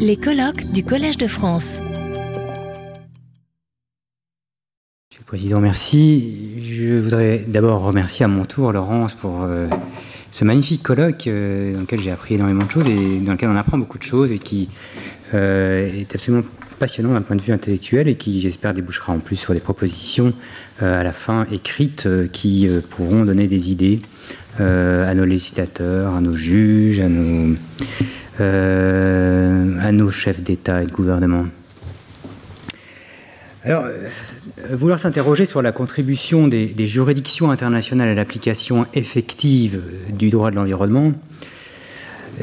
Les colloques du Collège de France. Monsieur le Président, merci. Je voudrais d'abord remercier à mon tour Laurence pour euh, ce magnifique colloque euh, dans lequel j'ai appris énormément de choses et dans lequel on apprend beaucoup de choses et qui euh, est absolument passionnant d'un point de vue intellectuel et qui, j'espère, débouchera en plus sur des propositions à la fin écrites qui pourront donner des idées à nos législateurs, à nos juges, à nos euh, chefs d'État et de gouvernement. Alors, euh, vouloir s'interroger sur la contribution des, juridictions internationales à l'application effective du droit de l'environnement,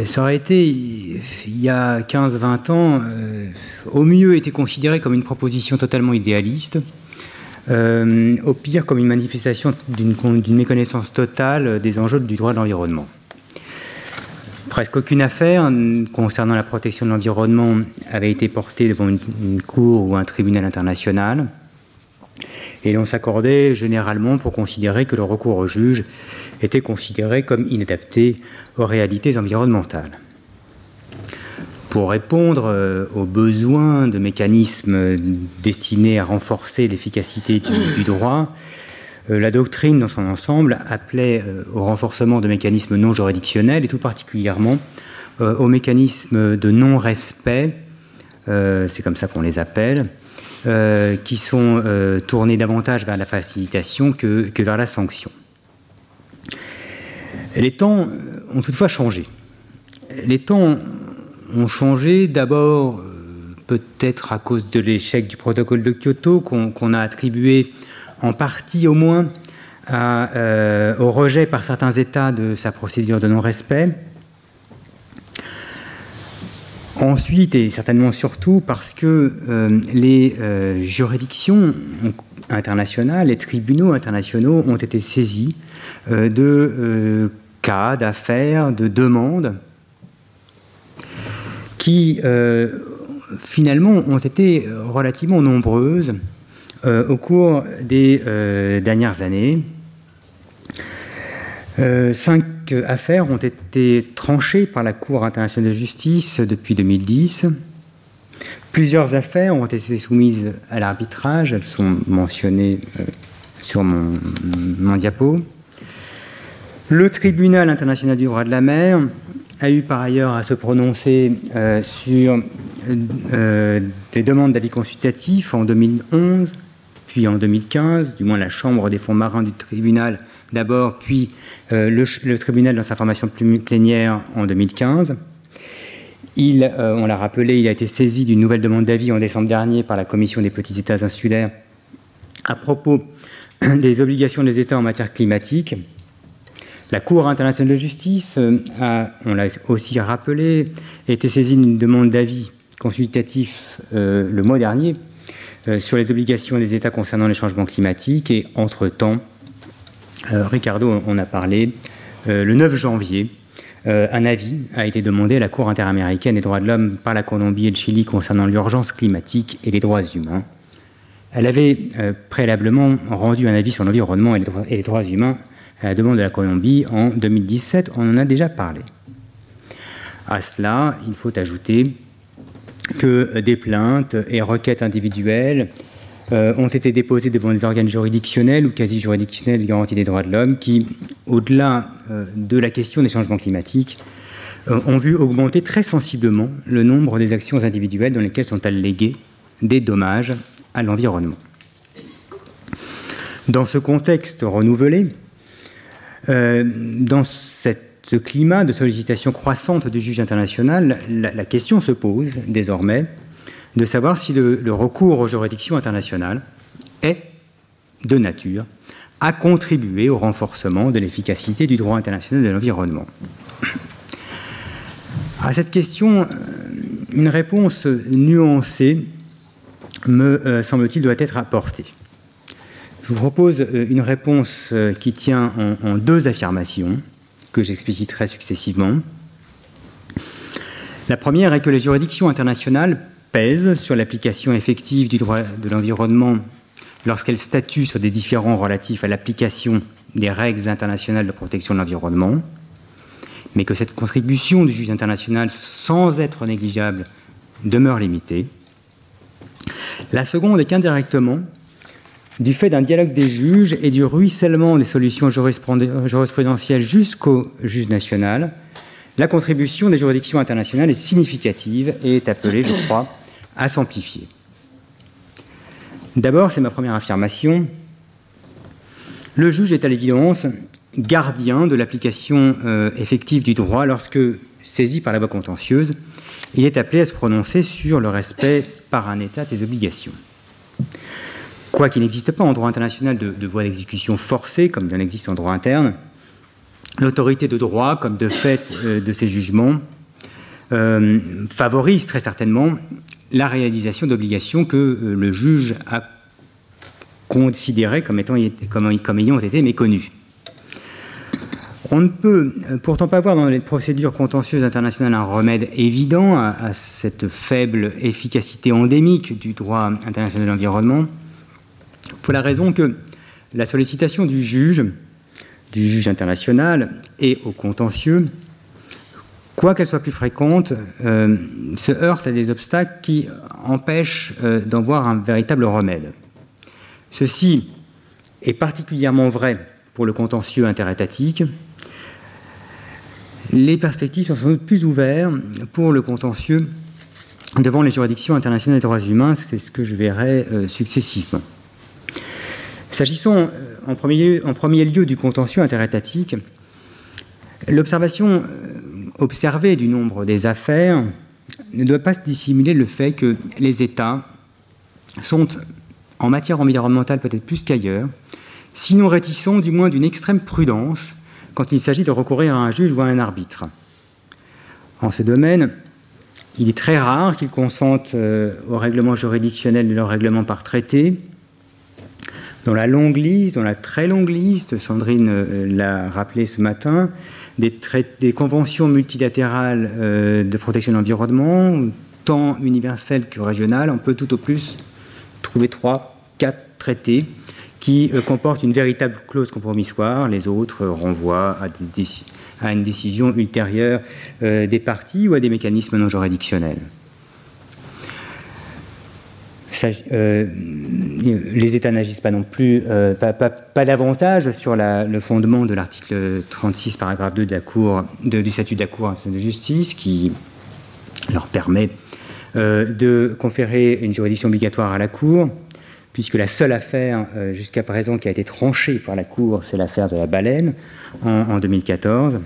ça aurait été, il y a 15-20 ans, euh, au mieux été considéré comme une proposition totalement idéaliste, au pire comme une manifestation d'une méconnaissance totale des enjeux du droit de l'environnement presque aucune affaire concernant la protection de l'environnement avait été portée devant une, cour ou un tribunal international. Et l'on s'accordait généralement pour considérer que le recours au juge était considéré comme inadapté aux réalités environnementales. Pour répondre euh, aux besoins de mécanismes destinés à renforcer l'efficacité du droit, euh, la doctrine dans son ensemble appelait euh, au renforcement de mécanismes non juridictionnels et tout particulièrement aux mécanismes de non-respect, c'est comme ça qu'on les appelle, qui sont tournés davantage vers la facilitation que, que, vers la sanction. Les temps ont toutefois changé. Les temps ont changé d'abord peut-être à cause de l'échec du protocole de Kyoto qu'on a attribué en partie au moins euh, au rejet par certains États de sa procédure de non-respect. Ensuite, et certainement surtout, parce que euh, les euh, juridictions internationales, les tribunaux internationaux ont été saisis de cas, d'affaires, de demandes qui finalement ont été relativement nombreuses euh, au cours des euh, dernières années. Euh, cinq affaires ont été tranchées par la Cour internationale de justice depuis 2010. Plusieurs affaires ont été soumises à l'arbitrage, elles sont mentionnées sur mon, diapo. Le tribunal international du droit de la mer a eu par ailleurs à se prononcer sur des demandes d'avis consultatifs en 2011, puis en 2015, du moins la Chambre des fonds marins du tribunal d'abord, puis euh, le, tribunal dans sa formation plénière en 2015. Il, euh, on l'a rappelé, il a été saisi d'une nouvelle demande d'avis en décembre dernier par la Commission des petits États insulaires à propos des obligations des États en matière climatique. La Cour internationale de justice euh, a, on l'a aussi rappelé, été saisie d'une demande d'avis consultatif le mois dernier euh, sur les obligations des États concernant les changements climatiques. Et entre-temps, euh, Ricardo en a parlé, euh, le 9 janvier, un avis a été demandé à la Cour interaméricaine des droits de l'homme par la Colombie et le Chili concernant l'urgence climatique et les droits humains. Elle avait préalablement rendu un avis sur l'environnement et, les droits humains à la demande de la Colombie en 2017. On en a déjà parlé. À cela, il faut ajouter que des plaintes et requêtes individuelles euh, ont été déposées devant des organes juridictionnels ou quasi-juridictionnels de des droits de l'homme qui, au-delà euh, de la question des changements climatiques, euh, ont vu augmenter très sensiblement le nombre des actions individuelles dans lesquelles sont allégués des dommages à l'environnement. Dans ce contexte renouvelé, dans cette ce climat de sollicitation croissante du juge international, la, question se pose désormais de savoir si le, recours aux juridictions internationales est de nature à contribuer au renforcement de l'efficacité du droit international de l'environnement. À cette question, une réponse nuancée, me euh, semble-t-il, doit être apportée. Je vous propose euh, une réponse euh, qui tient en deux affirmations que j'expliciterai successivement. La première est que les juridictions internationales pèsent sur l'application effective du droit de l'environnement lorsqu'elles statuent sur des différends relatifs à l'application des règles internationales de protection de l'environnement, mais que cette contribution du juge international, sans être négligeable, demeure limitée. La seconde est qu'indirectement, du fait d'un dialogue des juges et du ruissellement des solutions jurisprudentielles jusqu'au juge national, la contribution des juridictions internationales est significative et est appelée, je crois, à s'amplifier. D'abord, c'est ma première affirmation, le juge est à l'évidence gardien de l'application euh, effective du droit lorsque, saisi par la voie contentieuse, il est appelé à se prononcer sur le respect par un État des obligations. Quoiqu'il n'existe pas en droit international de, voie d'exécution forcée, comme il en existe en droit interne, l'autorité de droit, comme de fait euh, de ces jugements, euh, favorise très certainement la réalisation d'obligations que le juge a considérés comme, ayant été méconnus. On ne peut pourtant pas voir dans les procédures contentieuses internationales un remède évident à, cette faible efficacité endémique du droit international de l'environnement, pour la raison que la sollicitation du juge, du juge international et au contentieux, quoi qu'elle soit plus fréquente, euh, se heurte à des obstacles qui empêchent euh, d'en voir un véritable remède. Ceci est particulièrement vrai pour le contentieux interétatique. Les perspectives sont sans doute plus ouvertes pour le contentieux devant les juridictions internationales des droits humains, c'est ce que je verrai euh, successivement. S'agissant euh, en, premier lieu, du contentieux interétatique, l'observation euh, observée du nombre des affaires ne doit pas dissimuler le fait que les États sont en matière environnementale peut-être plus qu'ailleurs, sinon réticents du moins d'une extrême prudence quand il s'agit de recourir à un juge ou à un arbitre. En ce domaine, il est très rare qu'ils consentent euh, au règlement juridictionnel de leur règlement par traité. Dans la longue liste, dans la très longue liste, Sandrine euh, l'a rappelé ce matin, des, conventions multilatérales euh, de protection de l'environnement, tant universelles que régionales, on peut tout au plus trouver trois quatre traités qui euh, comportent une véritable clause compromissoire. Les autres renvoient à, une décision ultérieure des parties ou à des mécanismes non juridictionnels. Euh, les États n'agissent pas non plus, pas, davantage sur le fondement de l'article 36, paragraphe 2 de la Cour, du statut de la Cour de justice, qui leur permet de conférer une juridiction obligatoire à la Cour puisque la seule affaire euh, jusqu'à présent qui a été tranchée par la Cour, c'est l'affaire de la baleine en, 2014.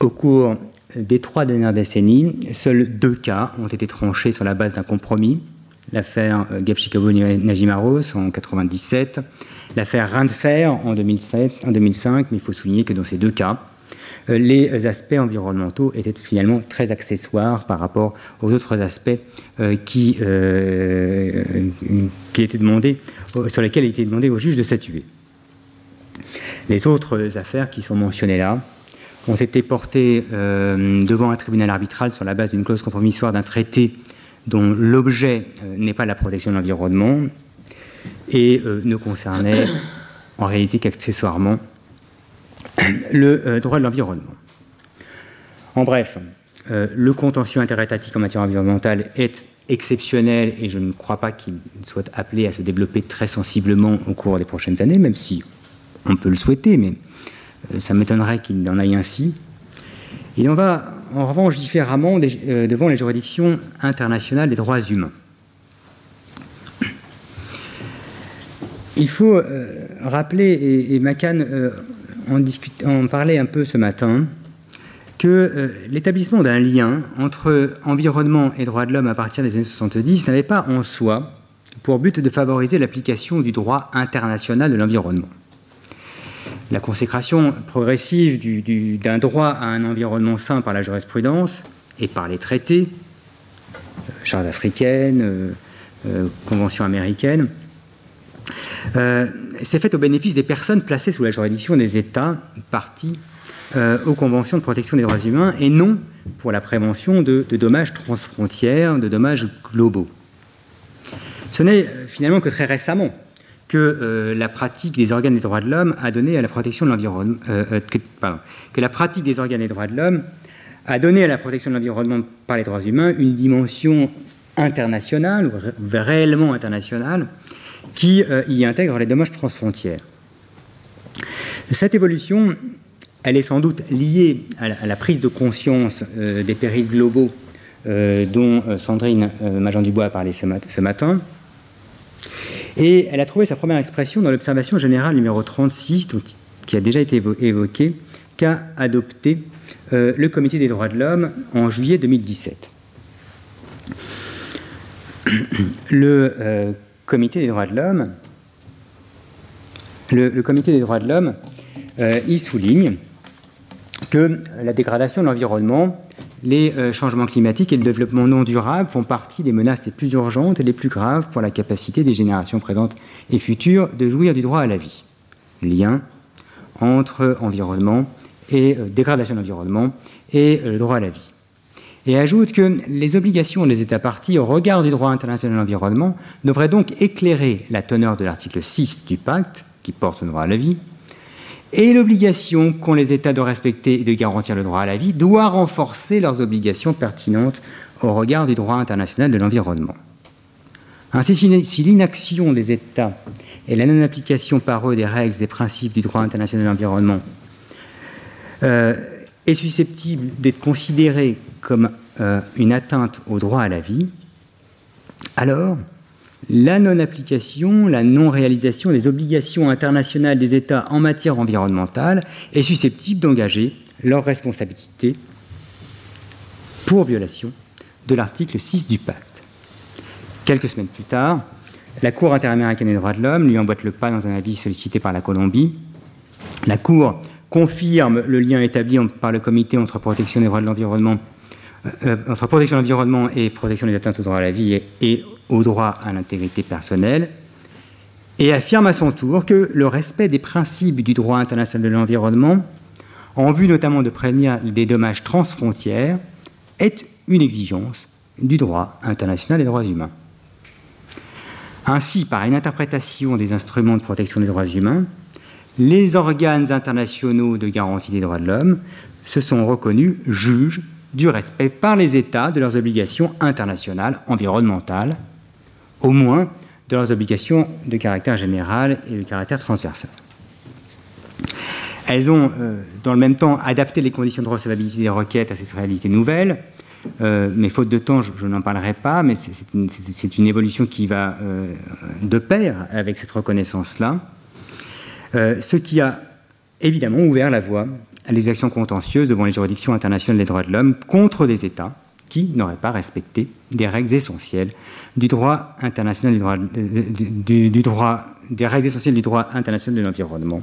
Au cours des trois dernières décennies, seuls deux cas ont été tranchés sur la base d'un compromis. L'affaire euh, Gapchikabo-Najimaros en 1997, l'affaire Rindfer en, 2007, en 2005, mais il faut souligner que dans ces deux cas, euh, les aspects environnementaux étaient finalement très accessoires par rapport aux autres aspects qui, euh, qui étaient demandés, sur lesquels il était demandé au juge de statuer. Les autres affaires qui sont mentionnées là ont été portées devant un tribunal arbitral sur la base d'une clause compromissoire d'un traité dont l'objet n'est pas la protection de l'environnement et ne concernait en réalité qu'accessoirement le euh, droit de l'environnement. En bref, euh, le contentieux interétatique en matière environnementale est exceptionnel et je ne crois pas qu'il soit appelé à se développer très sensiblement au cours des prochaines années, même si on peut le souhaiter, mais euh, ça m'étonnerait qu'il en aille ainsi. Il en va en revanche différemment devant les juridictions internationales des droits humains. Il faut rappeler, et, et Macan on, parlait un peu ce matin que euh, l'établissement d'un lien entre environnement et droits de l'homme à partir des années 70 n'avait pas en soi pour but de favoriser l'application du droit international de l'environnement. La consécration progressive d'un droit à un environnement sain par la jurisprudence et par les traités, euh, charte africaine, euh, américaine, euh, c'est fait au bénéfice des personnes placées sous la juridiction des États partis euh, aux conventions de protection des droits humains et non pour la prévention de, dommages transfrontières, de dommages globaux. Ce n'est euh, finalement que très récemment que la pratique des organes des droits de l'homme a donné à la protection de l'environnement, que, que, la pratique des organes des droits de l'homme a donné à la protection de l'environnement par les droits humains une dimension internationale, réellement internationale, qui y intègre les dommages transfrontières. Cette évolution, elle est sans doute liée à la, prise de conscience des périls globaux euh, dont euh, Sandrine euh, Majan-Dubois a parlé ce, matin. Et elle a trouvé sa première expression dans l'observation générale numéro 36, qui a déjà été évoquée, qu'a adopté le Comité des droits de l'homme en juillet 2017. Le Comité des droits de l'homme, le, Comité des droits de l'homme, y souligne que la dégradation de l'environnement les euh, changements climatiques et le développement non durable font partie des menaces les plus urgentes et les plus graves pour la capacité des générations présentes et futures de jouir du droit à la vie. Lien entre environnement et euh, dégradation de l'environnement et euh, le droit à la vie. Et ajoute que les obligations des États partis au regard du droit international de l'environnement devraient donc éclairer la teneur de l'article 6 du pacte, qui porte le droit à la vie, et l'obligation qu'ont les États de respecter et de garantir le droit à la vie doit renforcer leurs obligations pertinentes au regard du droit international de l'environnement. Ainsi, si l'inaction des États et la non-application par eux des règles et principes du droit international de l'environnement euh, est susceptible d'être considérée comme euh, une atteinte au droit à la vie, alors la non-application, la non-réalisation des obligations internationales des États en matière environnementale est susceptible d'engager leur responsabilité pour violation de l'article 6 du pacte. Quelques semaines plus tard, la Cour interaméricaine des droits de l'homme lui emboîte le pas dans un avis sollicité par la Colombie. La Cour confirme le lien établi par le comité entre protection des droits de l'environnement, euh, entre protection de l'environnement et protection des atteintes au droit à la vie et au droit à l'intégrité personnelle et affirme à son tour que le respect des principes du droit international de l'environnement, en vue notamment de prévenir des dommages transfrontières, est une exigence du droit international des droits humains. Ainsi, par une interprétation des instruments de protection des droits humains, les organes internationaux de garantie des droits de l'homme se sont reconnus juges du respect par les États de leurs obligations internationales environnementales au moins de leurs obligations de caractère général et de caractère transversal. Elles ont, euh, dans le même temps, adapté les conditions de recevabilité des requêtes à cette réalité nouvelle, euh, mais faute de temps, je, n'en parlerai pas, mais c'est une, évolution qui va euh, de pair avec cette reconnaissance-là, ce qui a évidemment ouvert la voie les actions contentieuses devant les juridictions internationales des droits de l'homme contre des États qui n'auraient pas respecté des règles essentielles du droit international du droit, du, droit des règles essentielles du droit international de l'environnement.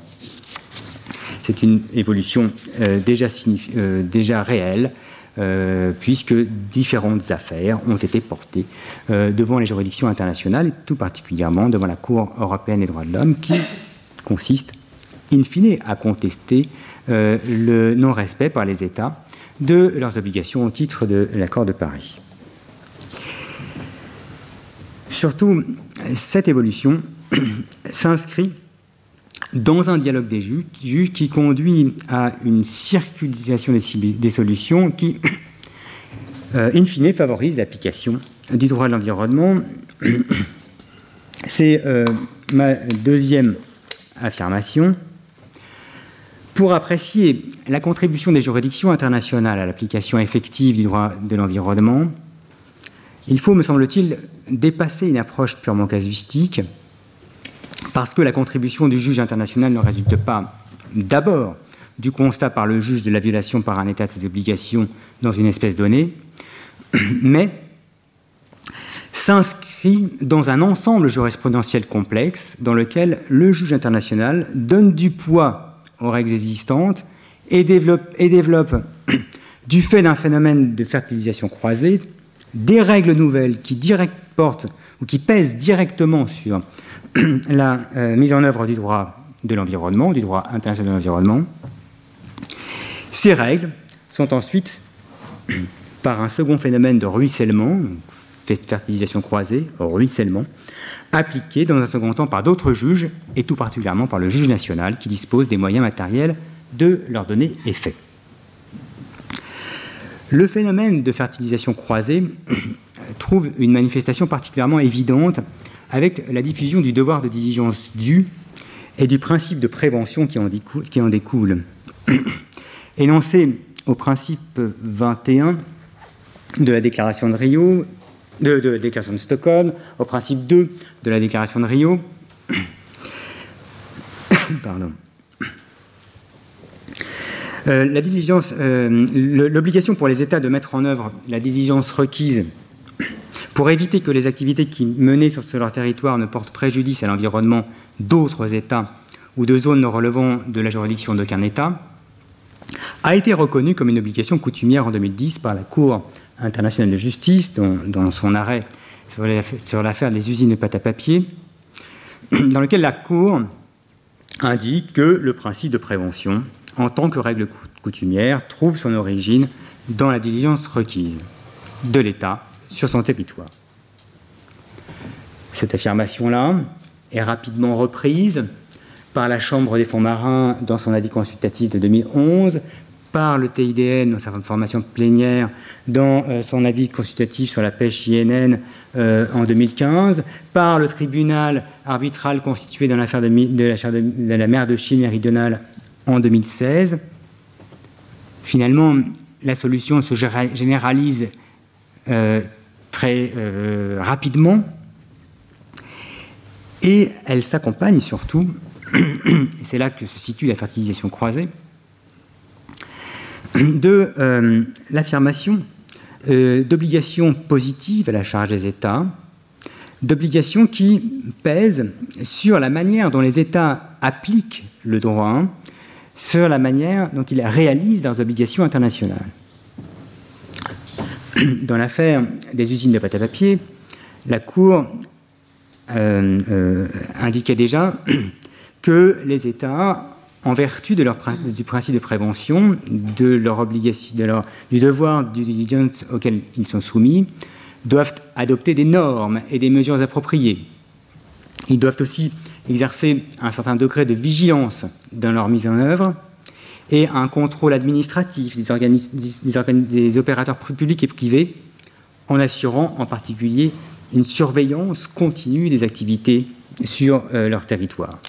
C'est une évolution euh, déjà, euh, déjà réelle, euh, puisque différentes affaires ont été portées devant les juridictions internationales, tout particulièrement devant la Cour européenne des droits de l'homme, qui consiste, in fine, à contester le non-respect par les États de leurs obligations au titre de l'accord de Paris. Surtout, cette évolution s'inscrit dans un dialogue des juges, qui conduit à une circulation des, solutions qui, euh, in fine, favorise l'application du droit de l'environnement. C'est euh, ma deuxième affirmation. Pour apprécier la contribution des juridictions internationales à l'application effective du droit de l'environnement, il faut, me semble-t-il, dépasser une approche purement casuistique, parce que la contribution du juge international ne résulte pas d'abord du constat par le juge de la violation par un État de ses obligations dans une espèce donnée, mais s'inscrit dans un ensemble jurisprudentiel complexe dans lequel le juge international donne du poids aux règles existantes et développe, et développe du fait d'un phénomène de fertilisation croisée, des règles nouvelles qui direct portent ou qui pèsent directement sur la euh, mise en œuvre du droit de l'environnement, du droit international de l'environnement. Ces règles sont ensuite, par un second phénomène de ruissellement, fertilisation croisée, ruissellement, appliquée dans un second temps par d'autres juges, et tout particulièrement par le juge national qui dispose des moyens matériels de leur donner effet. Le phénomène de fertilisation croisée trouve une manifestation particulièrement évidente avec la diffusion du devoir de diligence due et du principe de prévention qui en découle. Qui en découle. Énoncé au principe 21 de la déclaration de Rio, de, la déclaration de Stockholm, au principe 2 de la déclaration de Rio. Pardon. Euh, euh, l'obligation pour les États de mettre en œuvre la diligence requise pour éviter que les activités qui menées sur, leur territoire ne portent préjudice à l'environnement d'autres États ou de zones ne relevant de la juridiction d'aucun État, a été reconnue comme une obligation coutumière en 2010 par la Cour internationale de justice dans, son arrêt sur l'affaire des usines de pâte à papier, dans lequel la Cour indique que le principe de prévention, en tant que règle coutumière, trouve son origine dans la diligence requise de l'État sur son territoire. Cette affirmation-là est rapidement reprise par la Chambre des fonds marins dans son avis consultatif de 2011, par le TIDN dans sa formation plénière dans euh, son avis consultatif sur la pêche INN euh, en 2015, par le tribunal arbitral constitué dans l'affaire de, la, mer de Chine méridionale en 2016. Finalement, la solution se généralise euh, très rapidement et elle s'accompagne surtout, c'est là que se situe la fertilisation croisée, de euh, l'affirmation euh, d'obligations positives à la charge des États, d'obligations qui pèsent sur la manière dont les États appliquent le droit, sur la manière dont ils réalisent leurs obligations internationales. Dans l'affaire des usines de pâte à papier, la Cour euh, indiquait déjà que les États en vertu du principe de prévention, de leur obligation, du devoir du diligence auquel ils sont soumis, doivent adopter des normes et des mesures appropriées. Ils doivent aussi exercer un certain degré de vigilance dans leur mise en œuvre et un contrôle administratif des, des opérateurs publics et privés, en assurant en particulier une surveillance continue des activités sur euh, leur territoire.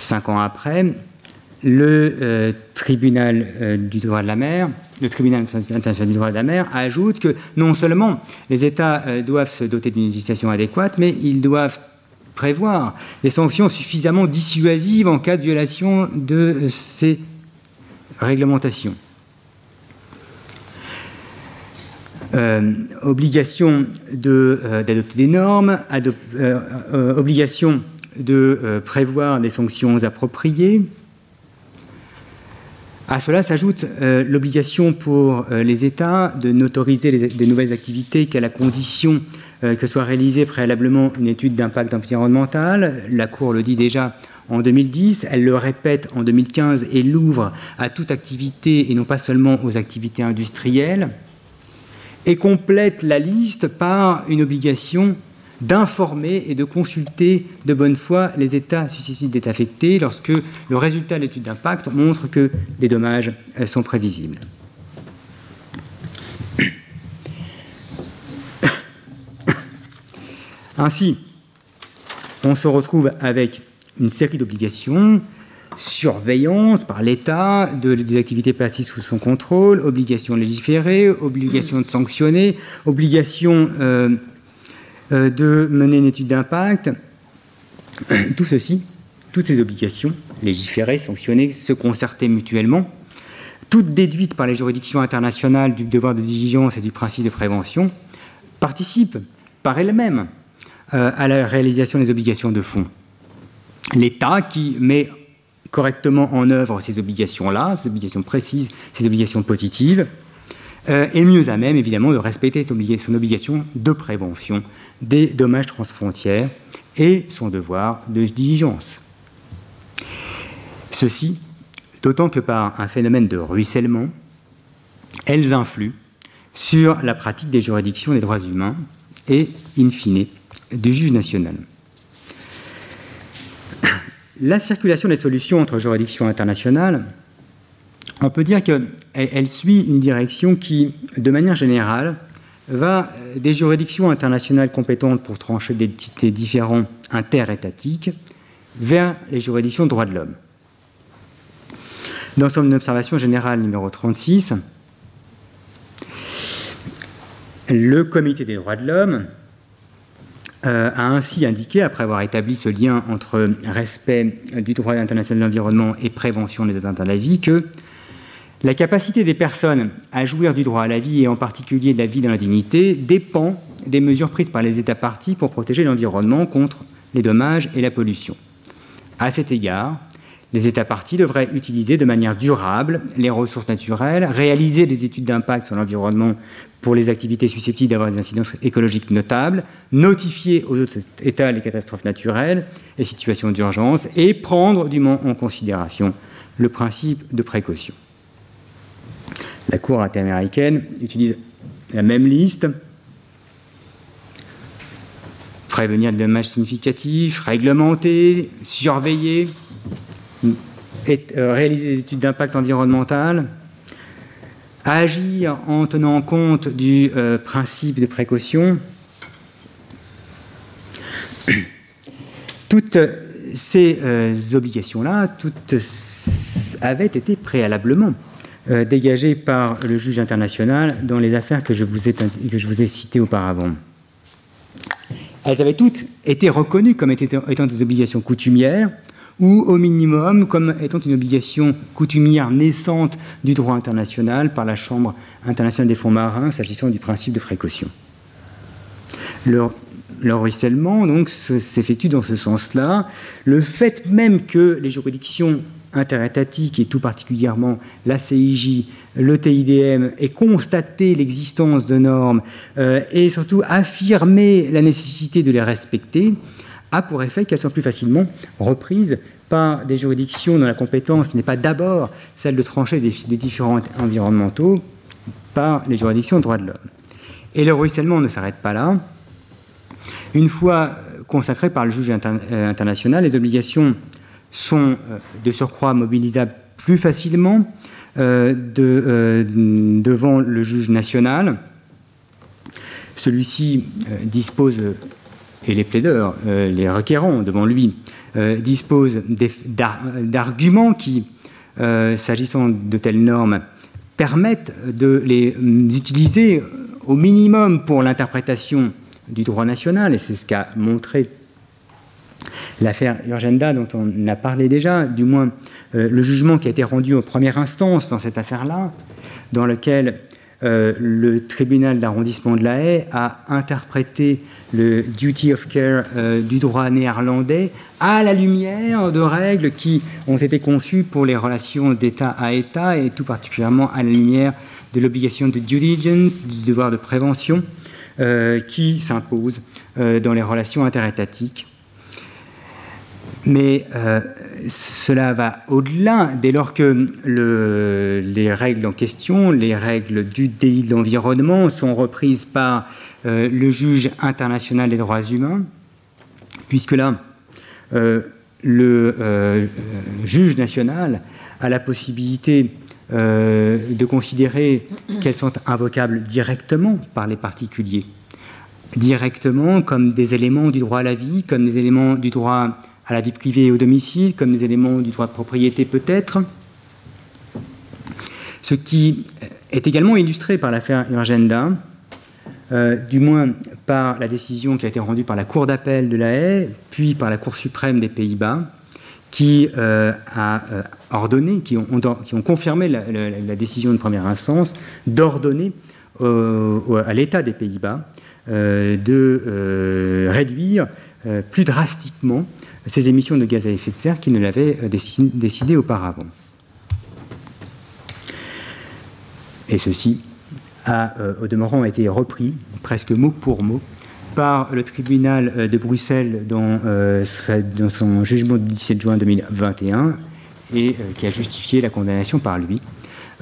Cinq ans après, le euh, tribunal euh, du droit de la mer, le tribunal international du droit de la mer ajoute que non seulement les États euh, doivent se doter d'une législation adéquate, mais ils doivent prévoir des sanctions suffisamment dissuasives en cas de violation de ces réglementations. obligation d'adopter des normes, obligation de euh, prévoir des sanctions appropriées. À cela s'ajoute euh, l'obligation pour euh, les États de n'autoriser des nouvelles activités qu'à la condition que soit réalisée préalablement une étude d'impact environnemental. La Cour le dit déjà en 2010, elle le répète en 2015 et l'ouvre à toute activité et non pas seulement aux activités industrielles, et complète la liste par une obligation d'informer et de consulter de bonne foi les États susceptibles d'être affectés lorsque le résultat de l'étude d'impact montre que les dommages euh, sont prévisibles. Ainsi, on se retrouve avec une série d'obligations, surveillance par l'État de, des activités placées sous son contrôle, obligation de légiférer, obligation de sanctionner, obligation euh, de mener une étude d'impact. Tout ceci, toutes ces obligations, légiférer, sanctionner, se concerter mutuellement, toutes déduites par les juridictions internationales du devoir de diligence et du principe de prévention, participent par elles-mêmes euh, à la réalisation des obligations de fonds. L'État qui met correctement en œuvre ces obligations-là, ces obligations précises, ces obligations positives, euh, est mieux à même, évidemment, de respecter son obligation de prévention des dommages transfrontières et son devoir de diligence. Ceci, d'autant que par un phénomène de ruissellement, elles influent sur la pratique des juridictions des droits humains et, in fine, du juge national. La circulation des solutions entre juridictions internationales, on peut dire qu'elle suit une direction qui, de manière générale, va des juridictions internationales compétentes pour trancher des titres différents interétatiques vers les juridictions de droits de l'homme. Dans son observation générale numéro 36, le Comité des droits de l'homme euh, a ainsi indiqué, après avoir établi ce lien entre respect du droit international de l'environnement et prévention des atteintes à la vie, que la capacité des personnes à jouir du droit à la vie et en particulier de la vie dans la dignité dépend des mesures prises par les États partis pour protéger l'environnement contre les dommages et la pollution. À cet égard, les États partis devraient utiliser de manière durable les ressources naturelles, réaliser des études d'impact sur l'environnement pour les activités susceptibles d'avoir des incidences écologiques notables, notifier aux autres États les catastrophes naturelles et situations d'urgence et prendre dûment en considération le principe de précaution. La Cour interaméricaine utilise la même liste prévenir des dommages significatifs, réglementer, surveiller, euh, réaliser des études d'impact environnemental, agir en tenant compte du euh, principe de précaution. Toutes ces euh, obligations-là, toutes avaient été préalablement dégagées par le juge international dans les affaires que je vous ai, que je vous ai citées auparavant. Elles avaient toutes été reconnues comme étant des obligations coutumières, ou au minimum comme étant une obligation coutumière naissante du droit international par la Chambre internationale des fonds marins s'agissant du principe de précaution. Le, ruissellement donc s'effectue dans ce sens-là. Le fait même que les juridictions interétatiques et tout particulièrement la CIJ, le TIDM aient constaté l'existence de normes euh, et surtout affirmé la nécessité de les respecter, a pour effet qu'elles sont plus facilement reprises par des juridictions dont la compétence n'est pas d'abord celle de trancher des, différents environnementaux par les juridictions de droits de l'homme. Et le ruissellement ne s'arrête pas là. Une fois consacrées par le juge euh, international, les obligations sont euh, de surcroît mobilisables plus facilement euh, devant le juge national. Celui-ci dispose et les plaideurs, euh, les requérants devant lui, euh, disposent d'arguments qui, euh, s'agissant de telles normes, permettent de les utiliser au minimum pour l'interprétation du droit national, et c'est ce qu'a montré l'affaire Urgenda dont on a parlé déjà, du moins le jugement qui a été rendu en première instance dans cette affaire-là, dans lequel euh, le tribunal d'arrondissement de la Haye a interprété le duty of care euh, du droit néerlandais à la lumière de règles qui ont été conçues pour les relations d'État à État et tout particulièrement à la lumière de l'obligation de due diligence, du devoir de prévention euh, qui s'impose dans les relations interétatiques mais euh, cela va au-delà. Dès lors que les règles en question, les règles du délit d'environnement sont reprises par euh, le juge international des droits humains, puisque là, euh, le juge national a la possibilité de considérer qu'elles sont invocables directement par les particuliers, directement comme des éléments du droit à la vie, comme des éléments du droit à la vie privée et au domicile, comme des éléments du droit de propriété peut-être. Ce qui est également illustré par l'affaire Urgenda, euh, du moins par la décision qui a été rendue par la Cour d'appel de la Haye, puis par la Cour suprême des Pays-Bas, qui euh, a euh, ordonné, qui ont, confirmé la, décision de première instance d'ordonner à l'État des Pays-Bas de réduire plus drastiquement ces émissions de gaz à effet de serre qui ne l'avaient euh, décidé auparavant. Et ceci a, euh, au demeurant, été repris presque mot pour mot par le tribunal euh, de Bruxelles dans, son jugement du 17 juin 2021 et qui a justifié la condamnation par lui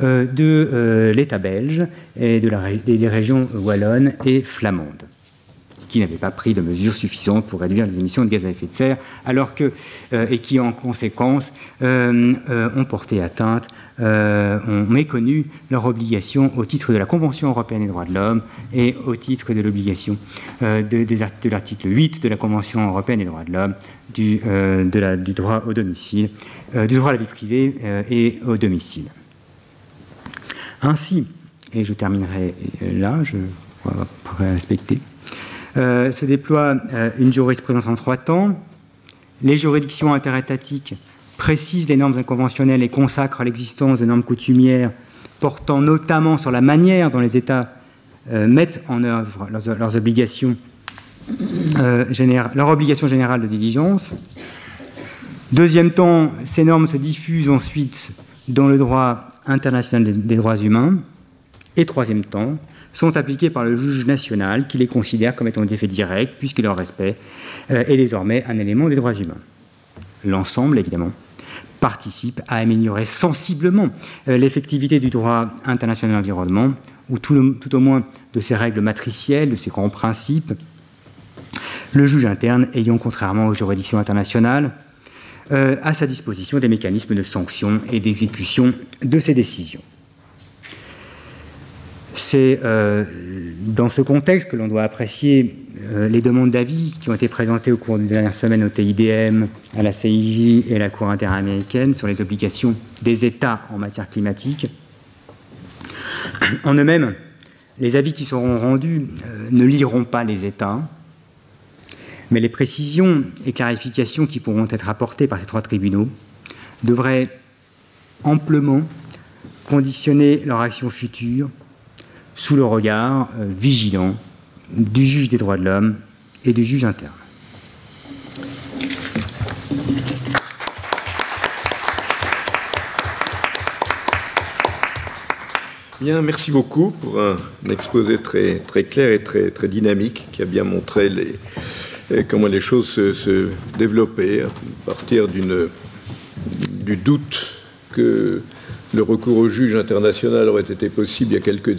de l'État belge et des régions wallonnes et flamandes qui n'avaient pas pris de mesures suffisantes pour réduire les émissions de gaz à effet de serre, alors que, euh, et qui en conséquence euh, euh, ont porté atteinte, ont méconnu leur obligation au titre de la Convention européenne des droits de l'homme et au titre de l'obligation de, l'article 8 de la Convention européenne des droits de l'homme du, droit au domicile, du droit à la vie privée et au domicile. Ainsi, et je terminerai là, je pourrais respecter. Euh, se déploie euh, une jurisprudence en trois temps. Les juridictions interétatiques précisent les normes inconventionnelles et consacrent l'existence de normes coutumières portant notamment sur la manière dont les États euh, mettent en œuvre leurs, obligations, leur obligation générale de diligence. Deuxième temps, ces normes se diffusent ensuite dans le droit international des droits humains. Et troisième temps, sont appliqués par le juge national qui les considère comme étant des faits directs puisque leur respect euh, est désormais un élément des droits humains. L'ensemble, évidemment, participe à améliorer sensiblement euh, l'effectivité du droit international de l'environnement, ou tout, tout, au moins de ses règles matricielles, de ses grands principes, le juge interne ayant, contrairement aux juridictions internationales, euh, à sa disposition des mécanismes de sanction et d'exécution de ses décisions. C'est euh, dans ce contexte que l'on doit apprécier euh, les demandes d'avis qui ont été présentées au cours des dernières semaines au TIDM, à la CIJ et à la Cour interaméricaine sur les obligations des États en matière climatique. En eux-mêmes, les avis qui seront rendus euh, ne liront pas les États, mais les précisions et clarifications qui pourront être apportées par ces trois tribunaux devraient amplement conditionner leur action future sous le regard euh, vigilant du juge des droits de l'homme et du juge interne. Bien, merci beaucoup pour un, exposé très, clair et très, dynamique qui a bien montré les, comment les choses se, se développaient à partir du doute que le recours au juge international aurait été possible il y a quelques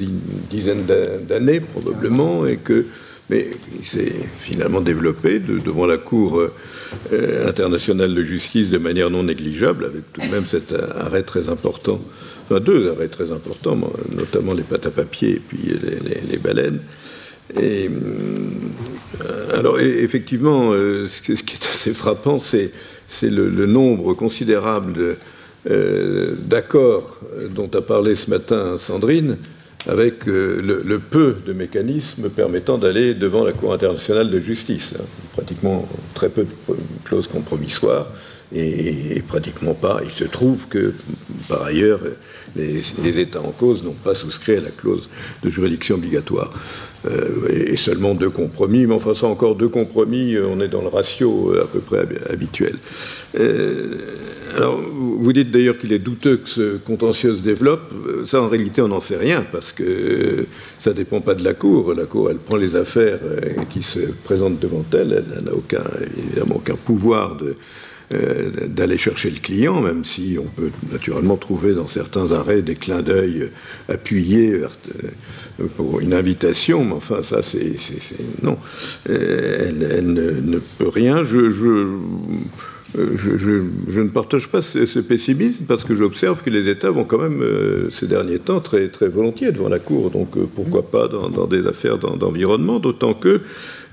dizaines d'années, probablement, et que, mais il s'est finalement développé devant la Cour euh, internationale de justice de manière non négligeable, avec tout de même cet arrêt très important, enfin deux arrêts très importants, notamment les pâtes à papier et puis les, baleines. Euh, alors, effectivement, euh, ce qui est assez frappant, c'est le, nombre considérable de euh, d'accord dont a parlé ce matin Sandrine, avec euh, le, peu de mécanismes permettant d'aller devant la Cour internationale de justice. Hein. Pratiquement très peu de clauses compromissoires et, pratiquement pas. Il se trouve que, par ailleurs, les, États en cause n'ont pas souscrit à la clause de juridiction obligatoire. Euh, et seulement deux compromis, mais enfin, ça encore deux compromis, on est dans le ratio à peu près habituel. Alors, vous dites d'ailleurs qu'il est douteux que ce contentieux se développe. Ça, en réalité, on n'en sait rien, parce que ça ne dépend pas de la Cour. La Cour, elle prend les affaires euh, qui se présentent devant elle. Elle n'a aucun, évidemment aucun pouvoir euh, d'aller chercher le client, même si on peut naturellement trouver dans certains arrêts des clins d'œil appuyés euh, pour une invitation, mais enfin ça c'est non, elle, ne, peut rien. je je, ne partage pas ce, pessimisme parce que j'observe que les États vont quand même, euh, ces derniers temps, très, très volontiers devant la Cour. Donc euh, pourquoi pas dans, des affaires d'environnement, d'autant que,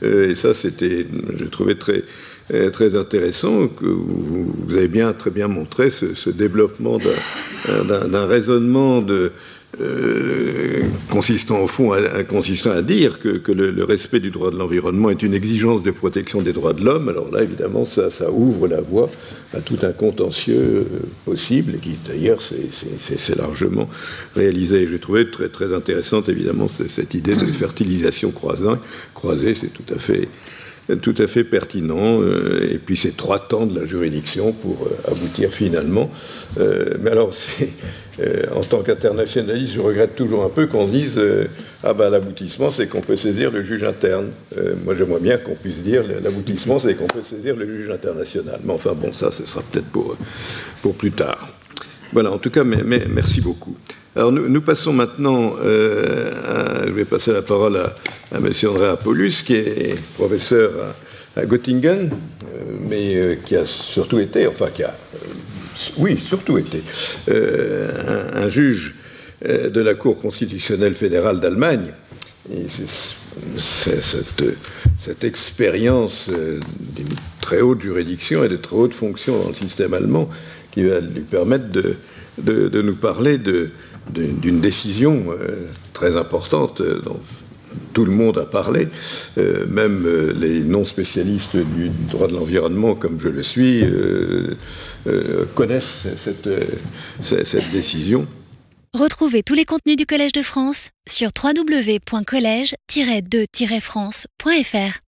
et ça c'était, j'ai trouvé très, très intéressant, que vous, avez bien, très bien montré ce développement d'un raisonnement de euh, consistant au fond à, consistant à dire que, le, respect du droit de l'environnement est une exigence de protection des droits de l'homme, alors là, évidemment, ça, ouvre la voie à tout un contentieux euh, possible, qui d'ailleurs c'est largement réalisé. J'ai trouvé très, très intéressante, évidemment, cette idée de fertilisation croisée, c'est tout à fait tout à fait pertinent. Euh, et puis ces trois temps de la juridiction pour aboutir finalement. mais alors, c'est euh, en tant qu'internationaliste, je regrette toujours un peu qu'on dise euh, Ah ben l'aboutissement, c'est qu'on peut saisir le juge interne. Euh, moi, j'aimerais bien qu'on puisse dire L'aboutissement, c'est qu'on peut saisir le juge international. Mais enfin, bon, ça, ce sera peut-être pour, pour plus tard. Voilà, en tout cas, merci beaucoup. Alors nous, passons maintenant, je vais passer la parole à, à M. André Apolus, qui est professeur à, Göttingen, mais qui a surtout été, enfin qui a, oui, surtout été, un, juge de la Cour constitutionnelle fédérale d'Allemagne. C'est cette, expérience d'une très haute juridiction et de très haute fonction dans le système allemand qui va lui permettre de, de, nous parler d'une décision euh, très importante euh, dont tout le monde a parlé, euh, même les non-spécialistes du droit de l'environnement, comme je le suis, connaissent cette, cette décision. Retrouvez tous les contenus du Collège de France sur www.colège-2-france.fr.